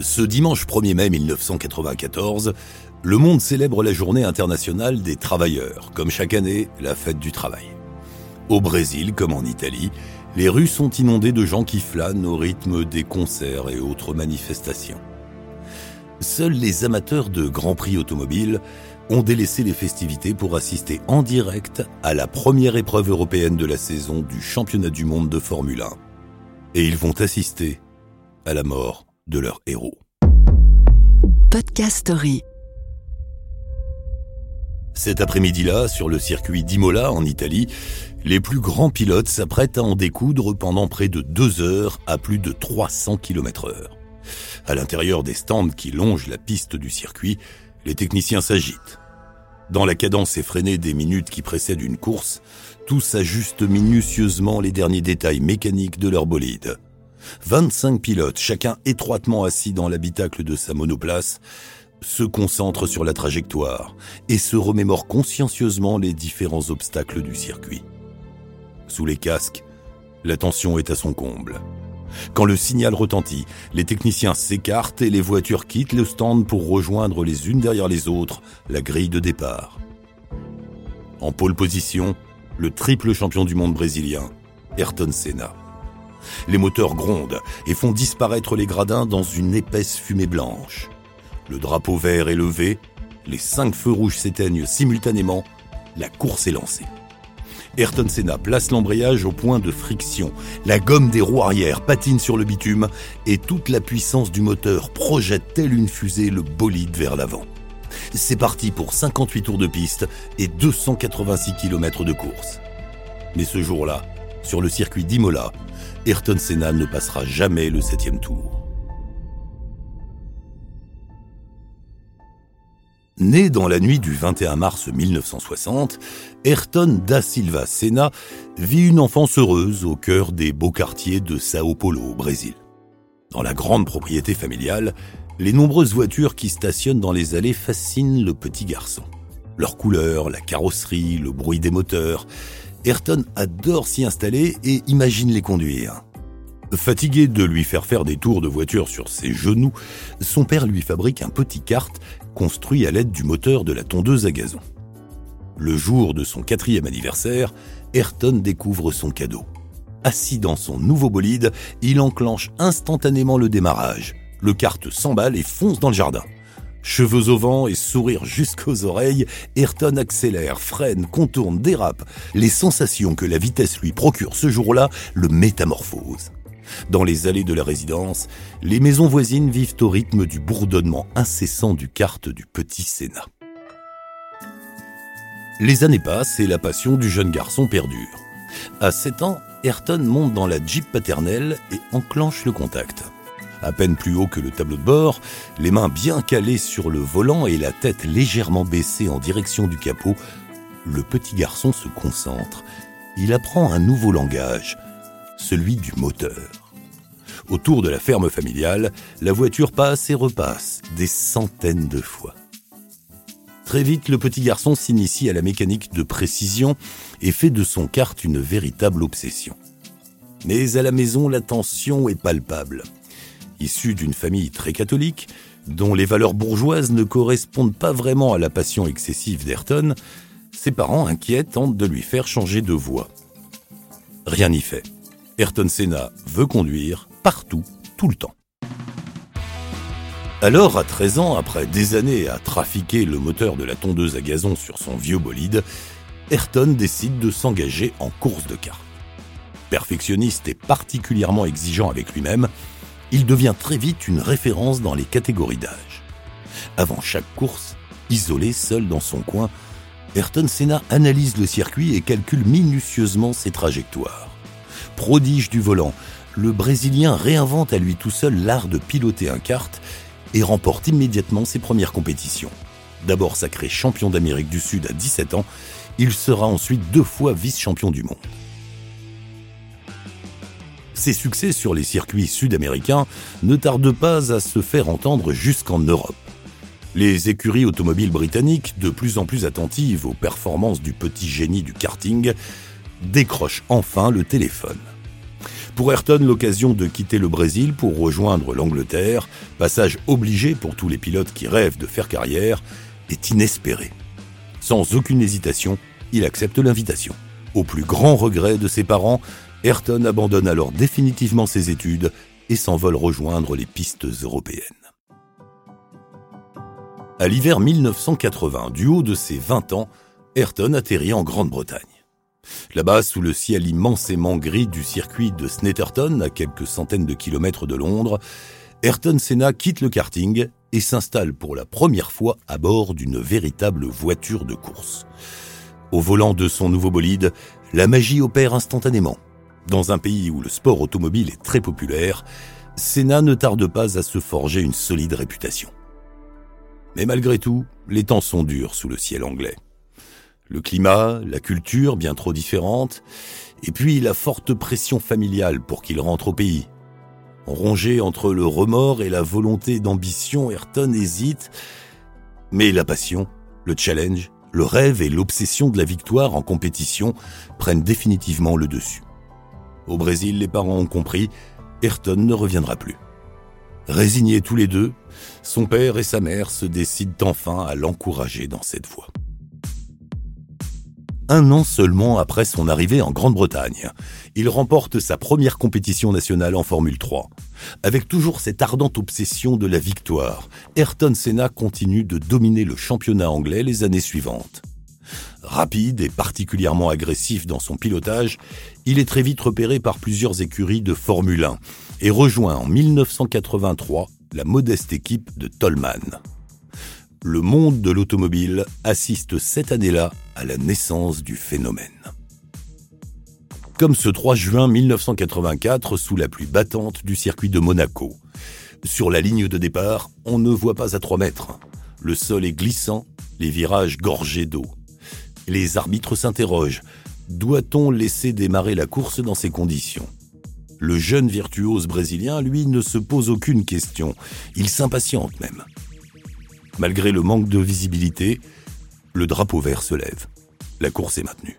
Ce dimanche 1er mai 1994, le monde célèbre la journée internationale des travailleurs, comme chaque année la fête du travail. Au Brésil, comme en Italie, les rues sont inondées de gens qui flânent au rythme des concerts et autres manifestations. Seuls les amateurs de Grand Prix automobile ont délaissé les festivités pour assister en direct à la première épreuve européenne de la saison du championnat du monde de Formule 1. Et ils vont assister à la mort de leur héros. Podcast Story. Cet après-midi-là, sur le circuit d'Imola en Italie, les plus grands pilotes s'apprêtent à en découdre pendant près de deux heures à plus de 300 km heure. À l'intérieur des stands qui longent la piste du circuit, les techniciens s'agitent. Dans la cadence effrénée des minutes qui précèdent une course, tous ajustent minutieusement les derniers détails mécaniques de leur bolide. 25 pilotes, chacun étroitement assis dans l'habitacle de sa monoplace, se concentrent sur la trajectoire et se remémorent consciencieusement les différents obstacles du circuit. Sous les casques, la tension est à son comble. Quand le signal retentit, les techniciens s'écartent et les voitures quittent le stand pour rejoindre les unes derrière les autres la grille de départ. En pole position, le triple champion du monde brésilien, Ayrton Senna. Les moteurs grondent et font disparaître les gradins dans une épaisse fumée blanche. Le drapeau vert est levé, les cinq feux rouges s'éteignent simultanément, la course est lancée. Ayrton Senna place l'embrayage au point de friction. La gomme des roues arrière patine sur le bitume et toute la puissance du moteur projette telle une fusée le bolide vers l'avant. C'est parti pour 58 tours de piste et 286 km de course. Mais ce jour-là, sur le circuit d'Imola, Ayrton Senna ne passera jamais le septième tour. Né dans la nuit du 21 mars 1960, Ayrton da Silva Senna vit une enfance heureuse au cœur des beaux quartiers de Sao Paulo au Brésil. Dans la grande propriété familiale, les nombreuses voitures qui stationnent dans les allées fascinent le petit garçon. Leur couleur, la carrosserie, le bruit des moteurs, Ayrton adore s'y installer et imagine les conduire. Fatigué de lui faire faire des tours de voiture sur ses genoux, son père lui fabrique un petit kart construit à l'aide du moteur de la tondeuse à gazon. Le jour de son quatrième anniversaire, Ayrton découvre son cadeau. Assis dans son nouveau bolide, il enclenche instantanément le démarrage. Le kart s'emballe et fonce dans le jardin. Cheveux au vent et sourire jusqu'aux oreilles, Ayrton accélère, freine, contourne, dérape. Les sensations que la vitesse lui procure ce jour-là le métamorphosent. Dans les allées de la résidence, les maisons voisines vivent au rythme du bourdonnement incessant du kart du petit Sénat. Les années passent et la passion du jeune garçon perdure. À 7 ans, Ayrton monte dans la Jeep paternelle et enclenche le contact. À peine plus haut que le tableau de bord, les mains bien calées sur le volant et la tête légèrement baissée en direction du capot, le petit garçon se concentre. Il apprend un nouveau langage, celui du moteur. Autour de la ferme familiale, la voiture passe et repasse des centaines de fois. Très vite, le petit garçon s'initie à la mécanique de précision et fait de son kart une véritable obsession. Mais à la maison, la tension est palpable. Issu d'une famille très catholique, dont les valeurs bourgeoises ne correspondent pas vraiment à la passion excessive d'Ayrton, ses parents inquiets tentent de lui faire changer de voie. Rien n'y fait. Ayrton Senna veut conduire partout, tout le temps. Alors, à 13 ans, après des années à trafiquer le moteur de la tondeuse à gazon sur son vieux bolide, Ayrton décide de s'engager en course de kart. Perfectionniste et particulièrement exigeant avec lui-même, il devient très vite une référence dans les catégories d'âge. Avant chaque course, isolé seul dans son coin, Ayrton Senna analyse le circuit et calcule minutieusement ses trajectoires prodige du volant, le Brésilien réinvente à lui tout seul l'art de piloter un kart et remporte immédiatement ses premières compétitions. D'abord sacré champion d'Amérique du Sud à 17 ans, il sera ensuite deux fois vice-champion du monde. Ses succès sur les circuits sud-américains ne tardent pas à se faire entendre jusqu'en Europe. Les écuries automobiles britanniques, de plus en plus attentives aux performances du petit génie du karting, décrochent enfin le téléphone. Pour Ayrton, l'occasion de quitter le Brésil pour rejoindre l'Angleterre, passage obligé pour tous les pilotes qui rêvent de faire carrière, est inespéré. Sans aucune hésitation, il accepte l'invitation. Au plus grand regret de ses parents, Ayrton abandonne alors définitivement ses études et s'envole rejoindre les pistes européennes. À l'hiver 1980, du haut de ses 20 ans, Ayrton atterrit en Grande-Bretagne. Là-bas, sous le ciel immensément gris du circuit de Snetterton, à quelques centaines de kilomètres de Londres, Ayrton Senna quitte le karting et s'installe pour la première fois à bord d'une véritable voiture de course. Au volant de son nouveau bolide, la magie opère instantanément. Dans un pays où le sport automobile est très populaire, Senna ne tarde pas à se forger une solide réputation. Mais malgré tout, les temps sont durs sous le ciel anglais. Le climat, la culture bien trop différente, et puis la forte pression familiale pour qu'il rentre au pays. Rongé entre le remords et la volonté d'ambition, Ayrton hésite, mais la passion, le challenge, le rêve et l'obsession de la victoire en compétition prennent définitivement le dessus. Au Brésil, les parents ont compris, Ayrton ne reviendra plus. Résignés tous les deux, son père et sa mère se décident enfin à l'encourager dans cette voie. Un an seulement après son arrivée en Grande-Bretagne, il remporte sa première compétition nationale en Formule 3. Avec toujours cette ardente obsession de la victoire, Ayrton Senna continue de dominer le championnat anglais les années suivantes. Rapide et particulièrement agressif dans son pilotage, il est très vite repéré par plusieurs écuries de Formule 1 et rejoint en 1983 la modeste équipe de Tollman. Le monde de l'automobile assiste cette année-là à la naissance du phénomène. Comme ce 3 juin 1984 sous la pluie battante du circuit de Monaco. Sur la ligne de départ, on ne voit pas à 3 mètres. Le sol est glissant, les virages gorgés d'eau. Les arbitres s'interrogent. Doit-on laisser démarrer la course dans ces conditions? Le jeune virtuose brésilien, lui, ne se pose aucune question. Il s'impatiente même. Malgré le manque de visibilité, le drapeau vert se lève. La course est maintenue.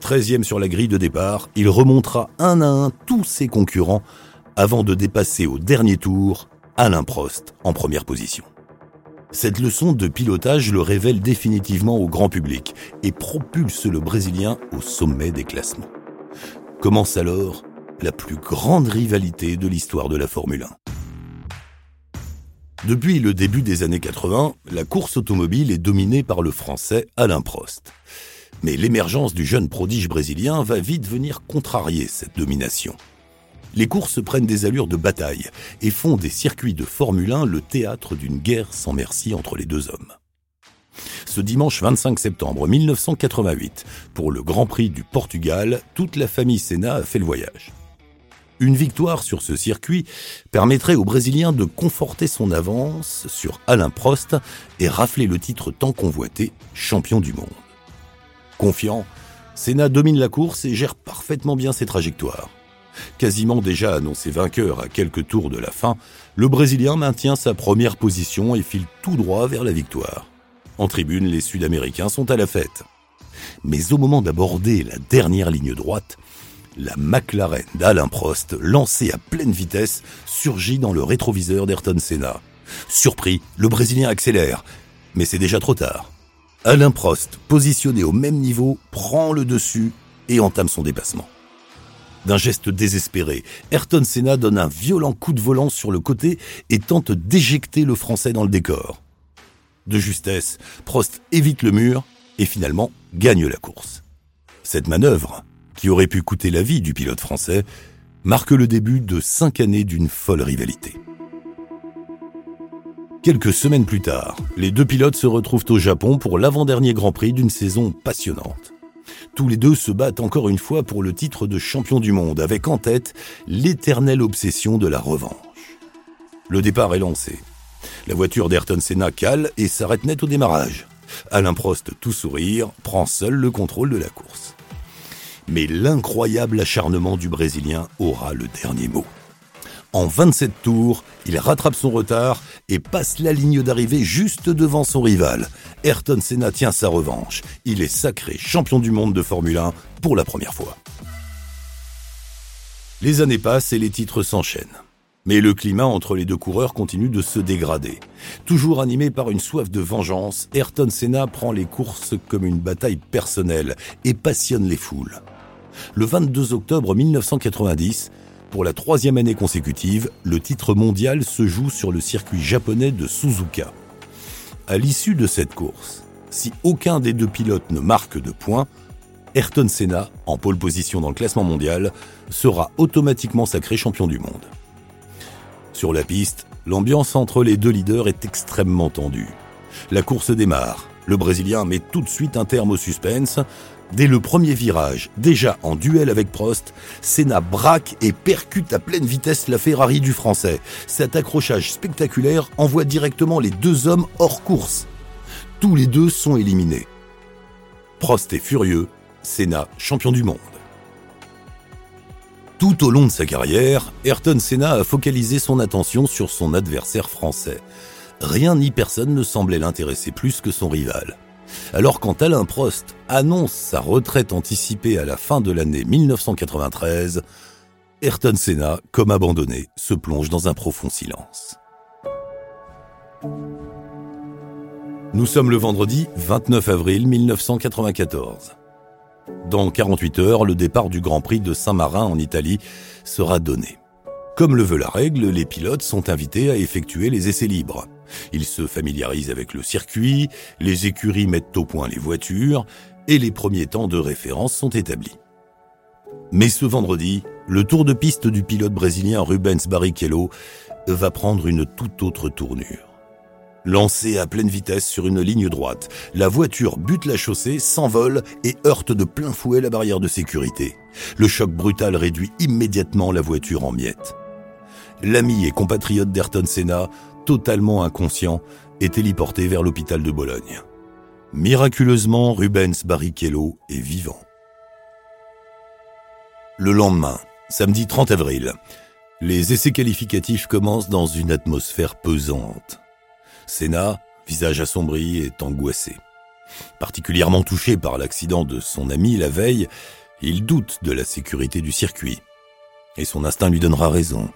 Treizième sur la grille de départ, il remontera un à un tous ses concurrents avant de dépasser au dernier tour Alain Prost en première position. Cette leçon de pilotage le révèle définitivement au grand public et propulse le Brésilien au sommet des classements. Commence alors la plus grande rivalité de l'histoire de la Formule 1. Depuis le début des années 80, la course automobile est dominée par le français Alain Prost. Mais l'émergence du jeune prodige brésilien va vite venir contrarier cette domination. Les courses prennent des allures de bataille et font des circuits de Formule 1 le théâtre d'une guerre sans merci entre les deux hommes. Ce dimanche 25 septembre 1988, pour le Grand Prix du Portugal, toute la famille Senna a fait le voyage. Une victoire sur ce circuit permettrait au Brésilien de conforter son avance sur Alain Prost et rafler le titre tant convoité champion du monde. Confiant, Senna domine la course et gère parfaitement bien ses trajectoires. Quasiment déjà annoncé vainqueur à quelques tours de la fin, le Brésilien maintient sa première position et file tout droit vers la victoire. En tribune, les Sud-Américains sont à la fête. Mais au moment d'aborder la dernière ligne droite, la McLaren d'Alain Prost, lancée à pleine vitesse, surgit dans le rétroviseur d'Ayrton Senna. Surpris, le Brésilien accélère, mais c'est déjà trop tard. Alain Prost, positionné au même niveau, prend le dessus et entame son dépassement. D'un geste désespéré, Ayrton Senna donne un violent coup de volant sur le côté et tente d'éjecter le Français dans le décor. De justesse, Prost évite le mur et finalement gagne la course. Cette manœuvre, qui aurait pu coûter la vie du pilote français, marque le début de cinq années d'une folle rivalité. Quelques semaines plus tard, les deux pilotes se retrouvent au Japon pour l'avant-dernier Grand Prix d'une saison passionnante. Tous les deux se battent encore une fois pour le titre de champion du monde, avec en tête l'éternelle obsession de la revanche. Le départ est lancé. La voiture d'Ayrton Senna cale et s'arrête net au démarrage. Alain Prost, tout sourire, prend seul le contrôle de la course mais l'incroyable acharnement du Brésilien aura le dernier mot. En 27 tours, il rattrape son retard et passe la ligne d'arrivée juste devant son rival. Ayrton Senna tient sa revanche. Il est sacré champion du monde de Formule 1 pour la première fois. Les années passent et les titres s'enchaînent. Mais le climat entre les deux coureurs continue de se dégrader. Toujours animé par une soif de vengeance, Ayrton Senna prend les courses comme une bataille personnelle et passionne les foules. Le 22 octobre 1990, pour la troisième année consécutive, le titre mondial se joue sur le circuit japonais de Suzuka. À l'issue de cette course, si aucun des deux pilotes ne marque de points, Ayrton Senna, en pole position dans le classement mondial, sera automatiquement sacré champion du monde. Sur la piste, l'ambiance entre les deux leaders est extrêmement tendue. La course démarre. Le Brésilien met tout de suite un terme au suspense. Dès le premier virage, déjà en duel avec Prost, Senna braque et percute à pleine vitesse la Ferrari du Français. Cet accrochage spectaculaire envoie directement les deux hommes hors course. Tous les deux sont éliminés. Prost est furieux, Senna champion du monde. Tout au long de sa carrière, Ayrton Senna a focalisé son attention sur son adversaire français. Rien ni personne ne semblait l'intéresser plus que son rival. Alors quand Alain Prost annonce sa retraite anticipée à la fin de l'année 1993, Ayrton Senna, comme abandonné, se plonge dans un profond silence. Nous sommes le vendredi 29 avril 1994. Dans 48 heures, le départ du Grand Prix de Saint-Marin en Italie sera donné. Comme le veut la règle, les pilotes sont invités à effectuer les essais libres. Ils se familiarisent avec le circuit, les écuries mettent au point les voitures et les premiers temps de référence sont établis. Mais ce vendredi, le tour de piste du pilote brésilien Rubens Barrichello va prendre une toute autre tournure. Lancé à pleine vitesse sur une ligne droite, la voiture bute la chaussée, s'envole et heurte de plein fouet la barrière de sécurité. Le choc brutal réduit immédiatement la voiture en miettes. L'ami et compatriote d'Ayrton Senna totalement inconscient, est téléporté vers l'hôpital de Bologne. Miraculeusement, Rubens Barrichello est vivant. Le lendemain, samedi 30 avril, les essais qualificatifs commencent dans une atmosphère pesante. Senna, visage assombri, est angoissé. Particulièrement touché par l'accident de son ami la veille, il doute de la sécurité du circuit. Et son instinct lui donnera raison.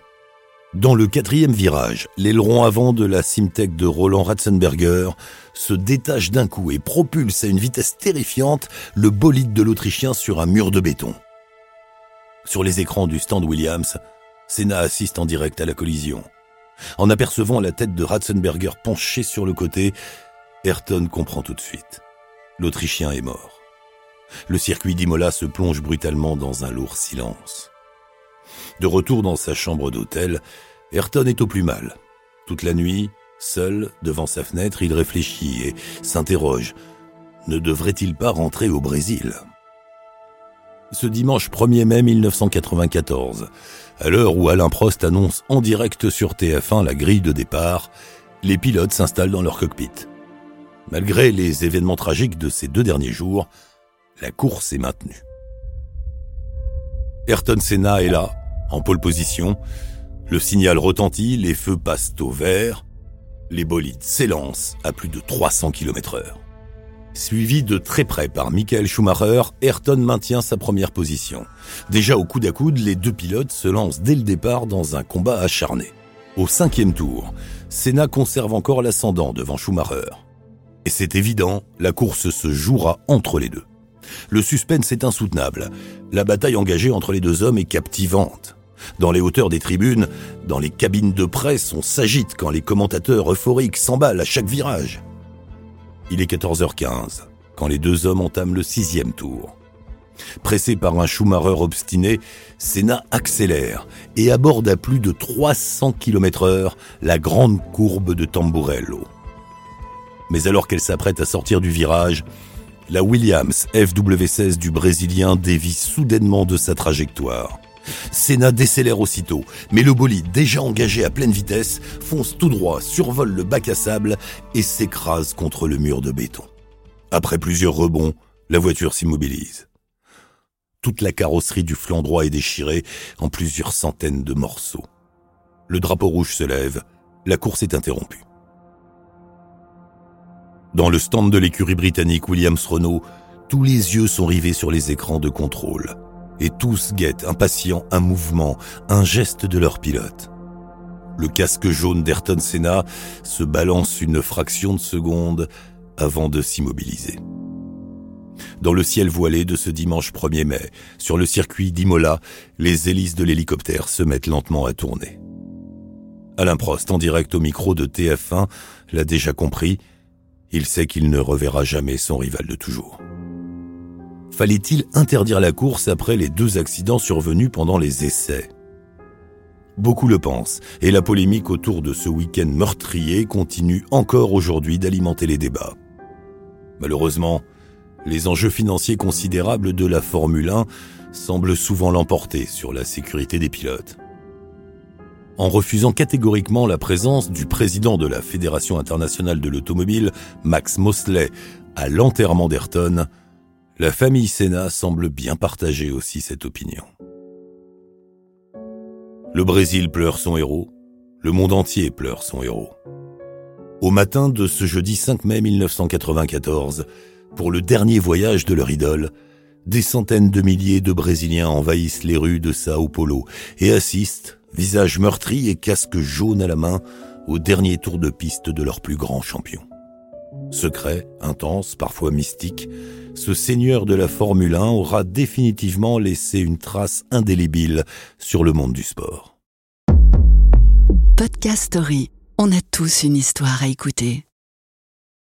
Dans le quatrième virage, l'aileron avant de la Simtech de Roland Ratzenberger se détache d'un coup et propulse à une vitesse terrifiante le bolide de l'Autrichien sur un mur de béton. Sur les écrans du stand Williams, Senna assiste en direct à la collision. En apercevant la tête de Ratzenberger penchée sur le côté, Ayrton comprend tout de suite. L'Autrichien est mort. Le circuit d'Imola se plonge brutalement dans un lourd silence. De retour dans sa chambre d'hôtel, Ayrton est au plus mal. Toute la nuit, seul, devant sa fenêtre, il réfléchit et s'interroge. Ne devrait-il pas rentrer au Brésil? Ce dimanche 1er mai 1994, à l'heure où Alain Prost annonce en direct sur TF1 la grille de départ, les pilotes s'installent dans leur cockpit. Malgré les événements tragiques de ces deux derniers jours, la course est maintenue. Ayrton Senna est là, en pole position. Le signal retentit, les feux passent au vert. Les bolides s'élancent à plus de 300 km heure. Suivi de très près par Michael Schumacher, Ayrton maintient sa première position. Déjà au coude à coude, les deux pilotes se lancent dès le départ dans un combat acharné. Au cinquième tour, Senna conserve encore l'ascendant devant Schumacher. Et c'est évident, la course se jouera entre les deux. Le suspense est insoutenable. La bataille engagée entre les deux hommes est captivante. Dans les hauteurs des tribunes, dans les cabines de presse, on s'agite quand les commentateurs euphoriques s'emballent à chaque virage. Il est 14h15 quand les deux hommes entament le sixième tour. Pressé par un Schumacher obstiné, Senna accélère et aborde à plus de 300 km heure la grande courbe de Tamburello. Mais alors qu'elle s'apprête à sortir du virage, la Williams FW16 du Brésilien dévie soudainement de sa trajectoire. Senna décélère aussitôt, mais le bolide, déjà engagé à pleine vitesse, fonce tout droit, survole le bac à sable et s'écrase contre le mur de béton. Après plusieurs rebonds, la voiture s'immobilise. Toute la carrosserie du flanc droit est déchirée en plusieurs centaines de morceaux. Le drapeau rouge se lève, la course est interrompue. Dans le stand de l'écurie britannique Williams Renault, tous les yeux sont rivés sur les écrans de contrôle. Et tous guettent impatients un mouvement, un geste de leur pilote. Le casque jaune d'Ayrton Senna se balance une fraction de seconde avant de s'immobiliser. Dans le ciel voilé de ce dimanche 1er mai, sur le circuit d'Imola, les hélices de l'hélicoptère se mettent lentement à tourner. Alain Prost, en direct au micro de TF1, l'a déjà compris, il sait qu'il ne reverra jamais son rival de toujours. Fallait-il interdire la course après les deux accidents survenus pendant les essais? Beaucoup le pensent, et la polémique autour de ce week-end meurtrier continue encore aujourd'hui d'alimenter les débats. Malheureusement, les enjeux financiers considérables de la Formule 1 semblent souvent l'emporter sur la sécurité des pilotes. En refusant catégoriquement la présence du président de la Fédération internationale de l'automobile, Max Mosley, à l'enterrement d'Ayrton, la famille Senna semble bien partager aussi cette opinion. Le Brésil pleure son héros, le monde entier pleure son héros. Au matin de ce jeudi 5 mai 1994, pour le dernier voyage de leur idole, des centaines de milliers de Brésiliens envahissent les rues de Sao Paulo et assistent, visage meurtri et casque jaune à la main, au dernier tour de piste de leur plus grand champion. Secret, intense, parfois mystique, ce seigneur de la Formule 1 aura définitivement laissé une trace indélébile sur le monde du sport. Podcast Story. On a tous une histoire à écouter.